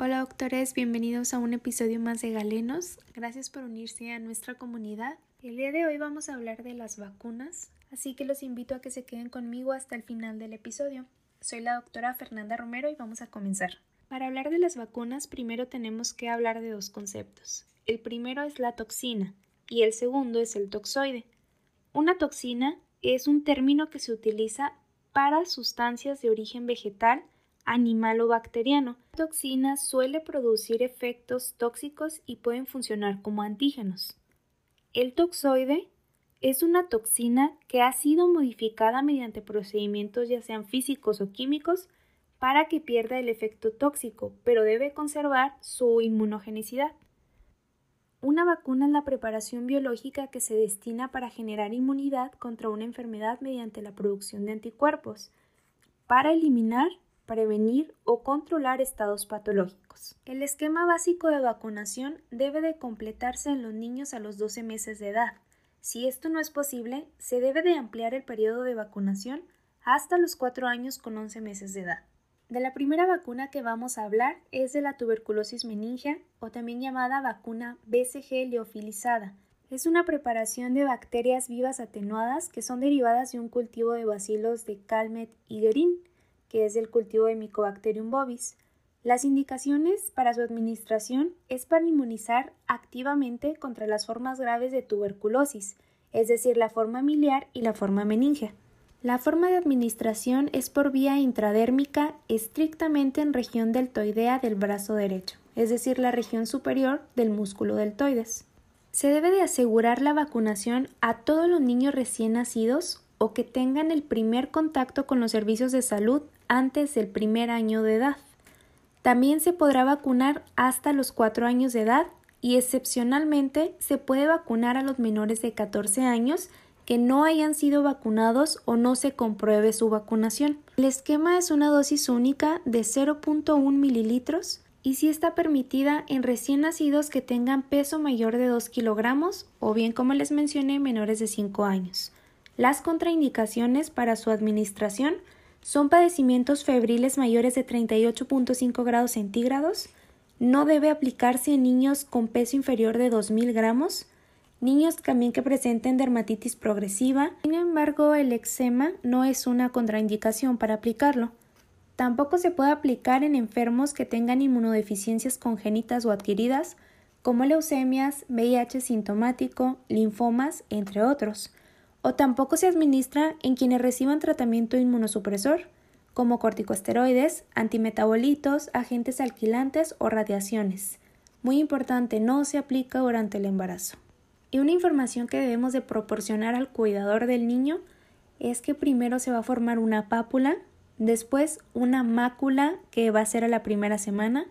Hola doctores, bienvenidos a un episodio más de Galenos. Gracias por unirse a nuestra comunidad. El día de hoy vamos a hablar de las vacunas, así que los invito a que se queden conmigo hasta el final del episodio. Soy la doctora Fernanda Romero y vamos a comenzar. Para hablar de las vacunas, primero tenemos que hablar de dos conceptos. El primero es la toxina y el segundo es el toxoide. Una toxina es un término que se utiliza para sustancias de origen vegetal animal o bacteriano. La toxina suele producir efectos tóxicos y pueden funcionar como antígenos. El toxoide es una toxina que ha sido modificada mediante procedimientos ya sean físicos o químicos para que pierda el efecto tóxico, pero debe conservar su inmunogenicidad. Una vacuna es la preparación biológica que se destina para generar inmunidad contra una enfermedad mediante la producción de anticuerpos, para eliminar prevenir o controlar estados patológicos. El esquema básico de vacunación debe de completarse en los niños a los 12 meses de edad. Si esto no es posible, se debe de ampliar el periodo de vacunación hasta los 4 años con 11 meses de edad. De la primera vacuna que vamos a hablar es de la tuberculosis meningea o también llamada vacuna BCG leofilizada. Es una preparación de bacterias vivas atenuadas que son derivadas de un cultivo de bacilos de Calmet y Guerin que es el cultivo de Mycobacterium bovis. Las indicaciones para su administración es para inmunizar activamente contra las formas graves de tuberculosis, es decir, la forma miliar y la forma meningea. La forma de administración es por vía intradérmica estrictamente en región deltoidea del brazo derecho, es decir, la región superior del músculo deltoides. Se debe de asegurar la vacunación a todos los niños recién nacidos o que tengan el primer contacto con los servicios de salud antes del primer año de edad. También se podrá vacunar hasta los 4 años de edad y excepcionalmente se puede vacunar a los menores de 14 años que no hayan sido vacunados o no se compruebe su vacunación. El esquema es una dosis única de 0.1 mililitros y si está permitida en recién nacidos que tengan peso mayor de 2 kilogramos o bien como les mencioné menores de 5 años. Las contraindicaciones para su administración son padecimientos febriles mayores de 38.5 grados centígrados, no debe aplicarse en niños con peso inferior de 2.000 gramos, niños también que presenten dermatitis progresiva. Sin embargo, el eczema no es una contraindicación para aplicarlo. Tampoco se puede aplicar en enfermos que tengan inmunodeficiencias congénitas o adquiridas, como leucemias, VIH sintomático, linfomas, entre otros o tampoco se administra en quienes reciban tratamiento inmunosupresor, como corticosteroides, antimetabolitos, agentes alquilantes o radiaciones. Muy importante, no se aplica durante el embarazo. Y una información que debemos de proporcionar al cuidador del niño es que primero se va a formar una pápula, después una mácula que va a ser a la primera semana.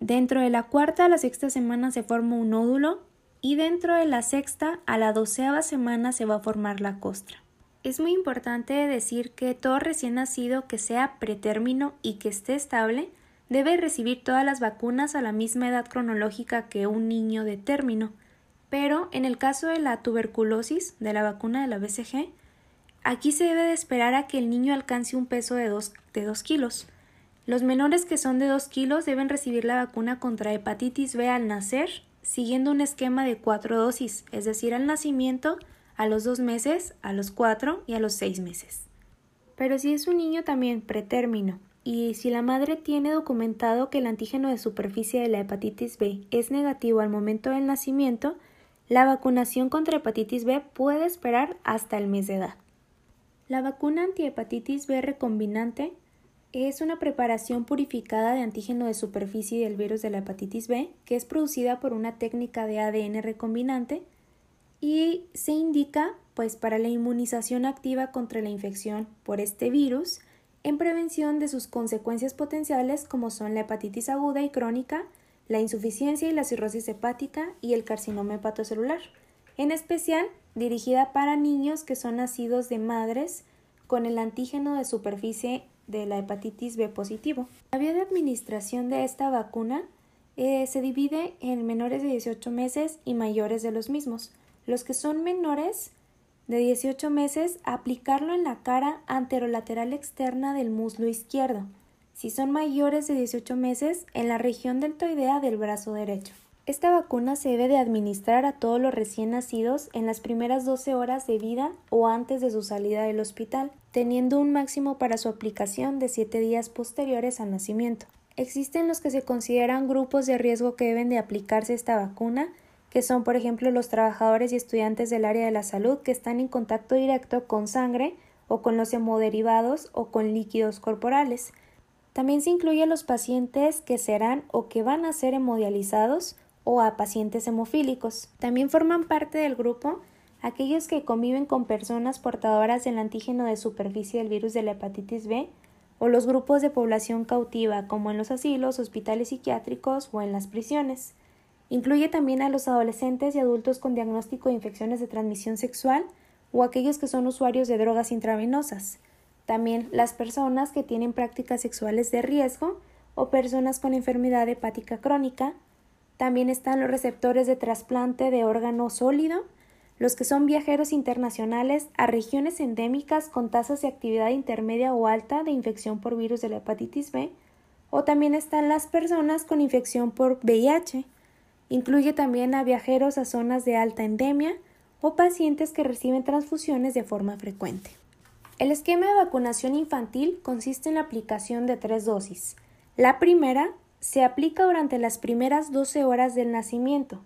Dentro de la cuarta a la sexta semana se forma un nódulo y dentro de la sexta a la doceava semana se va a formar la costra. Es muy importante decir que todo recién nacido que sea pretérmino y que esté estable debe recibir todas las vacunas a la misma edad cronológica que un niño de término, pero en el caso de la tuberculosis, de la vacuna de la BCG, aquí se debe de esperar a que el niño alcance un peso de 2 de dos kilos. Los menores que son de 2 kilos deben recibir la vacuna contra hepatitis B al nacer siguiendo un esquema de cuatro dosis, es decir, al nacimiento, a los dos meses, a los cuatro y a los seis meses. Pero si es un niño también pretérmino y si la madre tiene documentado que el antígeno de superficie de la hepatitis B es negativo al momento del nacimiento, la vacunación contra hepatitis B puede esperar hasta el mes de edad. La vacuna antihepatitis B recombinante es una preparación purificada de antígeno de superficie del virus de la hepatitis B que es producida por una técnica de ADN recombinante y se indica pues para la inmunización activa contra la infección por este virus en prevención de sus consecuencias potenciales como son la hepatitis aguda y crónica, la insuficiencia y la cirrosis hepática y el carcinoma hepatocelular, en especial dirigida para niños que son nacidos de madres con el antígeno de superficie de la hepatitis B positivo. La vía de administración de esta vacuna eh, se divide en menores de 18 meses y mayores de los mismos. Los que son menores de 18 meses, aplicarlo en la cara anterolateral externa del muslo izquierdo. si son mayores de 18 meses en la región deltoidea del brazo derecho. Esta vacuna se debe de administrar a todos los recién nacidos en las primeras 12 horas de vida o antes de su salida del hospital, teniendo un máximo para su aplicación de 7 días posteriores al nacimiento. Existen los que se consideran grupos de riesgo que deben de aplicarse esta vacuna, que son por ejemplo los trabajadores y estudiantes del área de la salud que están en contacto directo con sangre o con los hemoderivados o con líquidos corporales. También se incluye a los pacientes que serán o que van a ser hemodializados o a pacientes hemofílicos. También forman parte del grupo aquellos que conviven con personas portadoras del antígeno de superficie del virus de la hepatitis B o los grupos de población cautiva como en los asilos, hospitales psiquiátricos o en las prisiones. Incluye también a los adolescentes y adultos con diagnóstico de infecciones de transmisión sexual o aquellos que son usuarios de drogas intravenosas. También las personas que tienen prácticas sexuales de riesgo o personas con enfermedad hepática crónica también están los receptores de trasplante de órgano sólido, los que son viajeros internacionales a regiones endémicas con tasas de actividad intermedia o alta de infección por virus de la hepatitis B, o también están las personas con infección por VIH. Incluye también a viajeros a zonas de alta endemia o pacientes que reciben transfusiones de forma frecuente. El esquema de vacunación infantil consiste en la aplicación de tres dosis. La primera se aplica durante las primeras 12 horas del nacimiento,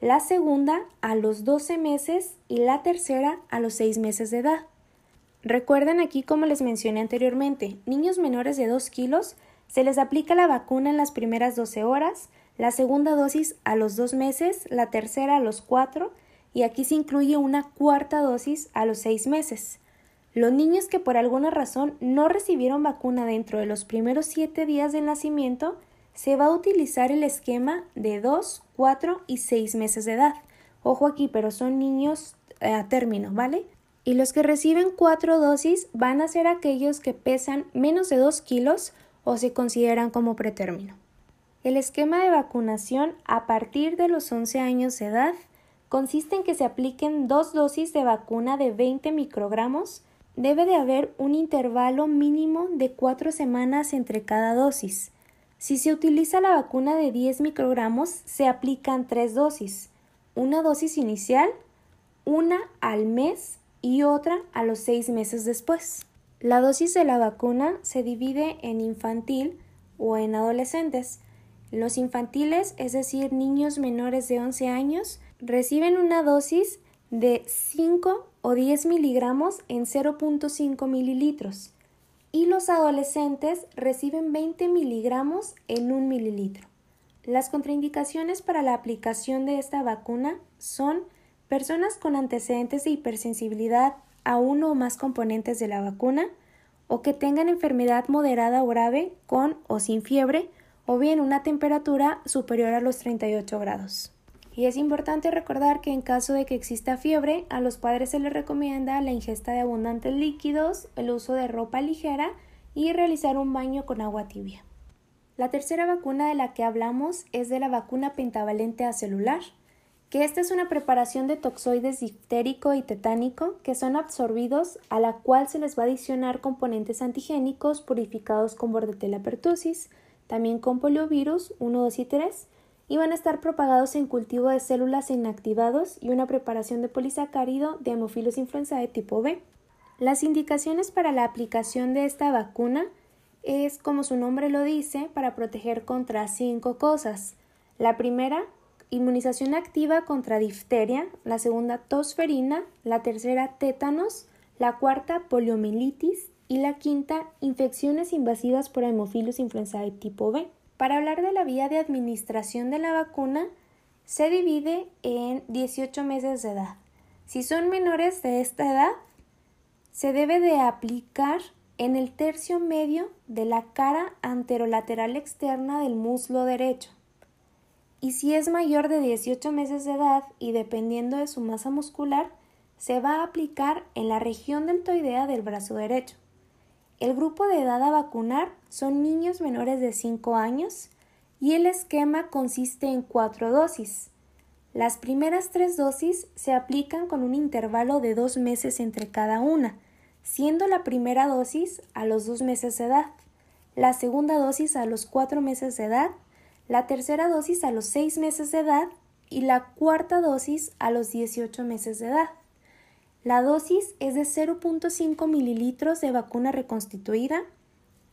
la segunda a los 12 meses y la tercera a los 6 meses de edad. Recuerden aquí, como les mencioné anteriormente, niños menores de 2 kilos se les aplica la vacuna en las primeras 12 horas, la segunda dosis a los 2 meses, la tercera a los 4 y aquí se incluye una cuarta dosis a los 6 meses. Los niños que por alguna razón no recibieron vacuna dentro de los primeros 7 días de nacimiento se va a utilizar el esquema de 2, 4 y 6 meses de edad. Ojo aquí, pero son niños eh, a término, ¿vale? Y los que reciben 4 dosis van a ser aquellos que pesan menos de 2 kilos o se consideran como pretérmino. El esquema de vacunación a partir de los 11 años de edad consiste en que se apliquen dos dosis de vacuna de 20 microgramos. Debe de haber un intervalo mínimo de 4 semanas entre cada dosis. Si se utiliza la vacuna de 10 microgramos, se aplican tres dosis, una dosis inicial, una al mes y otra a los seis meses después. La dosis de la vacuna se divide en infantil o en adolescentes. Los infantiles, es decir, niños menores de 11 años, reciben una dosis de 5 o 10 miligramos en 0.5 mililitros y los adolescentes reciben 20 miligramos en un mililitro. Las contraindicaciones para la aplicación de esta vacuna son personas con antecedentes de hipersensibilidad a uno o más componentes de la vacuna o que tengan enfermedad moderada o grave con o sin fiebre o bien una temperatura superior a los 38 grados. Y es importante recordar que en caso de que exista fiebre, a los padres se les recomienda la ingesta de abundantes líquidos, el uso de ropa ligera y realizar un baño con agua tibia. La tercera vacuna de la que hablamos es de la vacuna pentavalente acelular, que esta es una preparación de toxoides diftérico y tetánico que son absorbidos a la cual se les va a adicionar componentes antigénicos purificados con bordetella pertussis, también con poliovirus 1, 2 y 3, y van a estar propagados en cultivo de células inactivados y una preparación de polisacárido de Haemophilus influenzae tipo B. Las indicaciones para la aplicación de esta vacuna es, como su nombre lo dice, para proteger contra cinco cosas. La primera, inmunización activa contra difteria, la segunda, tosferina, la tercera, tétanos, la cuarta, poliomielitis y la quinta, infecciones invasivas por Haemophilus influenzae tipo B. Para hablar de la vía de administración de la vacuna, se divide en 18 meses de edad. Si son menores de esta edad, se debe de aplicar en el tercio medio de la cara anterolateral externa del muslo derecho. Y si es mayor de 18 meses de edad y dependiendo de su masa muscular, se va a aplicar en la región deltoidea del brazo derecho. El grupo de edad a vacunar son niños menores de 5 años y el esquema consiste en cuatro dosis. Las primeras tres dosis se aplican con un intervalo de dos meses entre cada una, siendo la primera dosis a los dos meses de edad, la segunda dosis a los 4 meses de edad, la tercera dosis a los 6 meses de edad y la cuarta dosis a los 18 meses de edad. La dosis es de 0.5 mililitros de vacuna reconstituida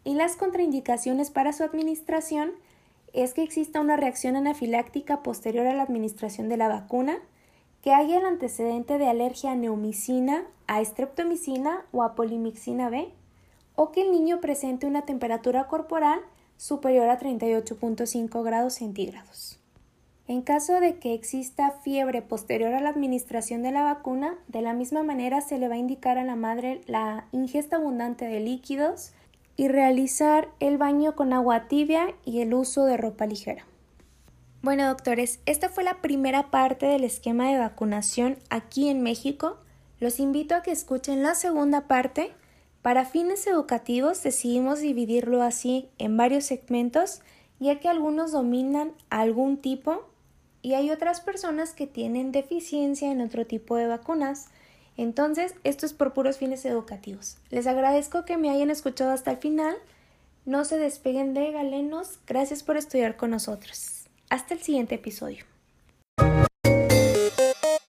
y las contraindicaciones para su administración es que exista una reacción anafiláctica posterior a la administración de la vacuna, que haya el antecedente de alergia a neomicina, a estreptomicina o a polimixina B, o que el niño presente una temperatura corporal superior a 38.5 grados centígrados. En caso de que exista fiebre posterior a la administración de la vacuna, de la misma manera se le va a indicar a la madre la ingesta abundante de líquidos y realizar el baño con agua tibia y el uso de ropa ligera. Bueno, doctores, esta fue la primera parte del esquema de vacunación aquí en México. Los invito a que escuchen la segunda parte. Para fines educativos decidimos dividirlo así en varios segmentos, ya que algunos dominan algún tipo y hay otras personas que tienen deficiencia en otro tipo de vacunas. Entonces, esto es por puros fines educativos. Les agradezco que me hayan escuchado hasta el final. No se despeguen de galenos. Gracias por estudiar con nosotros. Hasta el siguiente episodio.